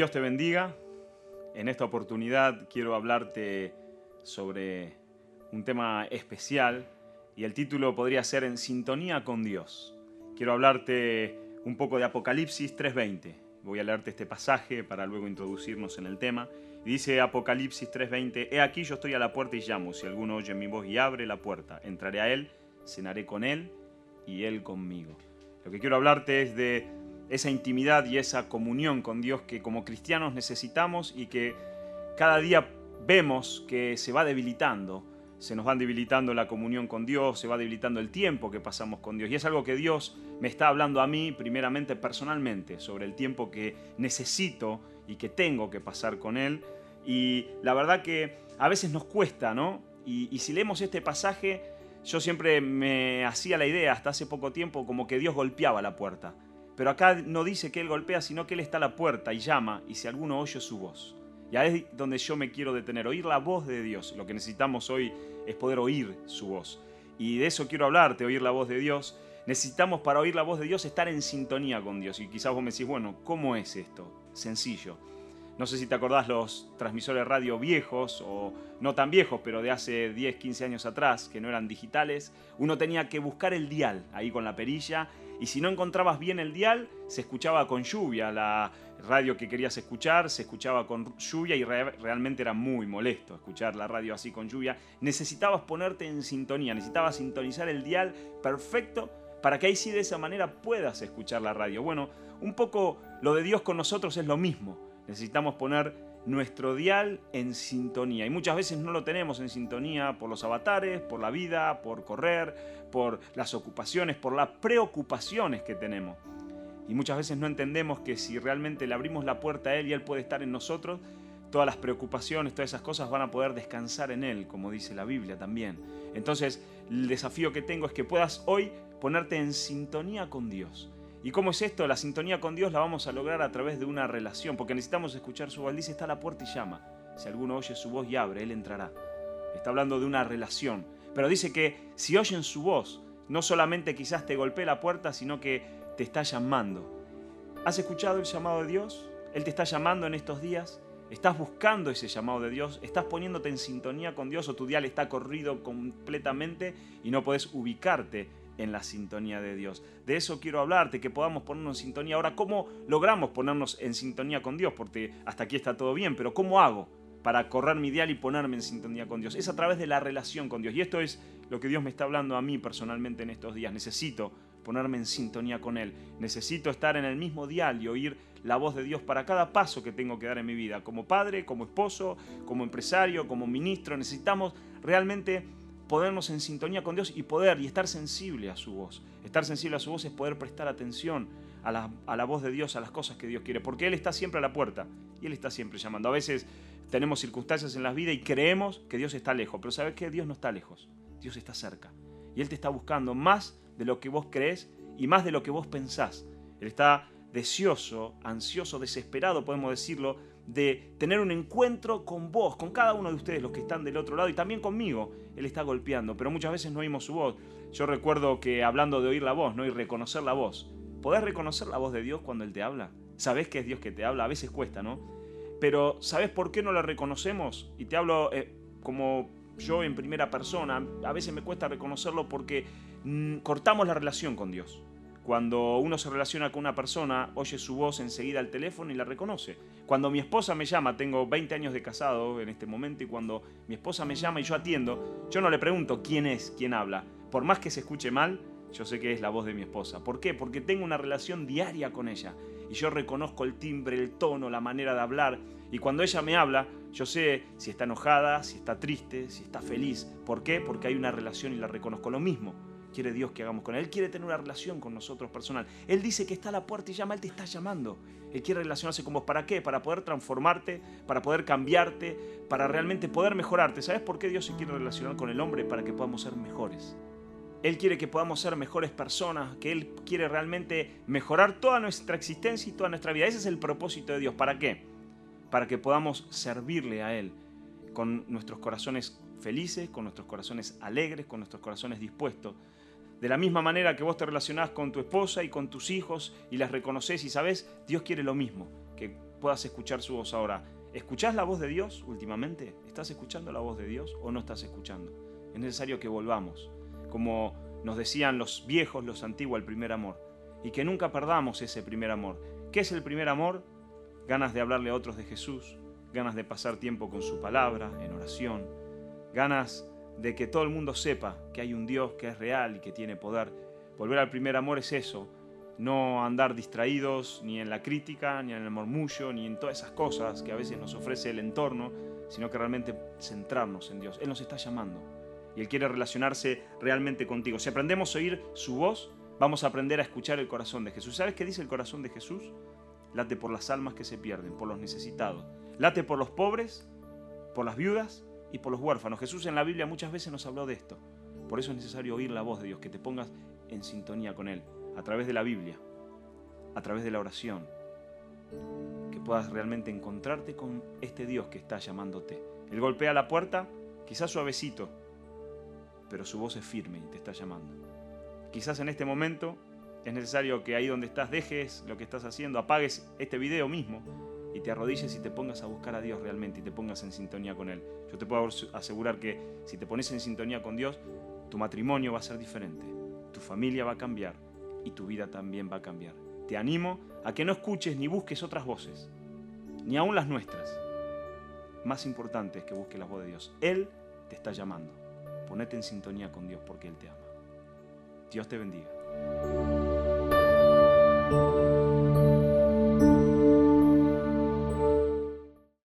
Dios te bendiga. En esta oportunidad quiero hablarte sobre un tema especial y el título podría ser En sintonía con Dios. Quiero hablarte un poco de Apocalipsis 3.20. Voy a leerte este pasaje para luego introducirnos en el tema. dice Apocalipsis 3.20, He aquí yo estoy a la puerta y llamo, si alguno oye mi voz y abre la puerta, entraré a él, cenaré con él y él conmigo. Lo que quiero hablarte es de esa intimidad y esa comunión con Dios que como cristianos necesitamos y que cada día vemos que se va debilitando. Se nos va debilitando la comunión con Dios, se va debilitando el tiempo que pasamos con Dios. Y es algo que Dios me está hablando a mí, primeramente personalmente, sobre el tiempo que necesito y que tengo que pasar con Él. Y la verdad que a veces nos cuesta, ¿no? Y, y si leemos este pasaje, yo siempre me hacía la idea, hasta hace poco tiempo, como que Dios golpeaba la puerta. Pero acá no dice que Él golpea, sino que Él está a la puerta y llama, y si alguno oye su voz. Y ahí es donde yo me quiero detener, oír la voz de Dios. Lo que necesitamos hoy es poder oír su voz. Y de eso quiero hablarte, oír la voz de Dios. Necesitamos para oír la voz de Dios estar en sintonía con Dios. Y quizás vos me decís, bueno, ¿cómo es esto? Sencillo. No sé si te acordás los transmisores radio viejos o no tan viejos, pero de hace 10, 15 años atrás, que no eran digitales. Uno tenía que buscar el dial ahí con la perilla y si no encontrabas bien el dial, se escuchaba con lluvia. La radio que querías escuchar se escuchaba con lluvia y realmente era muy molesto escuchar la radio así con lluvia. Necesitabas ponerte en sintonía, necesitabas sintonizar el dial perfecto para que ahí sí de esa manera puedas escuchar la radio. Bueno, un poco lo de Dios con nosotros es lo mismo. Necesitamos poner nuestro dial en sintonía. Y muchas veces no lo tenemos en sintonía por los avatares, por la vida, por correr, por las ocupaciones, por las preocupaciones que tenemos. Y muchas veces no entendemos que si realmente le abrimos la puerta a Él y Él puede estar en nosotros, todas las preocupaciones, todas esas cosas van a poder descansar en Él, como dice la Biblia también. Entonces, el desafío que tengo es que puedas hoy ponerte en sintonía con Dios ¿Y cómo es esto? La sintonía con Dios la vamos a lograr a través de una relación, porque necesitamos escuchar su voz. Dice, está la puerta y llama. Si alguno oye su voz y abre, Él entrará. Está hablando de una relación. Pero dice que si oyen su voz, no solamente quizás te golpee la puerta, sino que te está llamando. ¿Has escuchado el llamado de Dios? Él te está llamando en estos días. ¿Estás buscando ese llamado de Dios? ¿Estás poniéndote en sintonía con Dios o tu dial está corrido completamente y no puedes ubicarte en la sintonía de Dios. De eso quiero hablarte, que podamos ponernos en sintonía. Ahora, ¿cómo logramos ponernos en sintonía con Dios? Porque hasta aquí está todo bien, pero ¿cómo hago para correr mi dial y ponerme en sintonía con Dios? Es a través de la relación con Dios. Y esto es lo que Dios me está hablando a mí personalmente en estos días. Necesito ponerme en sintonía con Él. Necesito estar en el mismo dial y oír la voz de Dios para cada paso que tengo que dar en mi vida. Como padre, como esposo, como empresario, como ministro, necesitamos realmente ponernos en sintonía con Dios y poder y estar sensible a su voz. Estar sensible a su voz es poder prestar atención a la, voz de Dios, a las cosas que Dios quiere, porque Él está siempre a la puerta y Él está siempre llamando. A veces tenemos circunstancias en la vida y creemos que Dios está lejos, pero ¿sabes qué? Dios no está lejos, Dios está cerca. Y Él te está buscando más de lo que vos crees y más de lo que vos pensás. Él está deseoso, ansioso, desesperado, podemos decirlo, de tener un encuentro con vos, con cada uno de ustedes, los que están del otro lado, y también conmigo. Él está golpeando, pero muchas veces no oímos su voz. Yo recuerdo que hablando de oír la voz, ¿no? Y reconocer la voz. ¿Podés reconocer la voz de Dios cuando Él te habla? ¿Sabés que es Dios que te habla? A veces cuesta, ¿no? Pero ¿sabés por qué no la reconocemos? Y te hablo eh, como yo en primera persona. A veces me cuesta reconocerlo porque mm, cortamos la relación con Dios. Cuando uno se relaciona con una persona, oye su voz enseguida al teléfono y la reconoce. Cuando mi esposa me llama, tengo 20 años de casado en este momento, y cuando mi esposa me llama y yo atiendo, yo no le pregunto quién es, quién habla. Por más que se escuche mal, yo sé que es la voz de mi esposa. ¿Por qué? Porque tengo una relación diaria con ella. Y yo reconozco el timbre, el tono, la manera de hablar. Y cuando ella me habla, yo sé si está enojada, si está triste, si está feliz. ¿Por qué? Porque hay una relación y la reconozco. Lo mismo quiere Dios que hagamos con Él. Quiere tener una relación con nosotros personal. Él dice que está a la puerta y llama, Él te está llamando. Él quiere relacionarse con vos. ¿Para qué? Para poder transformarte, para poder cambiarte, para realmente poder mejorarte. ¿Sabes por qué Dios se quiere relacionar con el hombre? Para que podamos ser mejores. Él quiere que podamos ser mejores personas, que Él quiere realmente mejorar toda nuestra existencia y toda nuestra vida. Ese es el propósito de Dios. ¿Para qué? Para que podamos servirle a Él con nuestros corazones felices, con nuestros corazones alegres, con nuestros corazones dispuestos de la misma manera que vos te relacionás con tu esposa y con tus hijos y las reconoces y sabes, Dios quiere lo mismo, que puedas escuchar su voz ahora. ¿Escuchás la voz de Dios últimamente? ¿Estás escuchando la voz de Dios o no estás escuchando? Es necesario que volvamos, como nos decían los viejos, los antiguos, el primer amor, y que nunca perdamos ese primer amor. ¿Qué es el primer amor? Ganas de hablarle a otros de Jesús, ganas de pasar tiempo con su palabra, en oración, ganas de que todo el mundo sepa que hay un Dios que es real y que tiene poder. Volver al primer amor es eso, no andar distraídos ni en la crítica, ni en el murmullo, ni en todas esas cosas que a veces nos ofrece el entorno, sino que realmente centrarnos en Dios. Él nos está llamando y Él quiere relacionarse realmente contigo. Si aprendemos a oír su voz, vamos a aprender a escuchar el corazón de Jesús. ¿Sabes qué dice el corazón de Jesús? Late por las almas que se pierden, por los necesitados. Late por los pobres, por las viudas y por los huérfanos. Jesús en la Biblia muchas veces nos habló de esto. Por eso es necesario oír la voz de Dios, que te pongas en sintonía con Él, a través de la Biblia, a través de la oración, que puedas realmente encontrarte con este Dios que está llamándote. Él golpea la puerta, quizás suavecito, pero su voz es firme y te está llamando. Quizás en este momento es necesario que ahí donde estás dejes lo que estás haciendo, apagues este video mismo y te arrodilles y te pongas a buscar a Dios realmente y te pongas en sintonía con Él. Yo te puedo asegurar que si te pones en sintonía con Dios, tu matrimonio va a ser diferente, tu familia va a cambiar y tu vida también va a cambiar. Te animo a que no escuches ni busques otras voces, ni aun las nuestras. Más importante es que busques la voz de Dios. Él te está llamando. Ponete en sintonía con Dios porque Él te ama. Dios te bendiga.